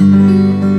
Música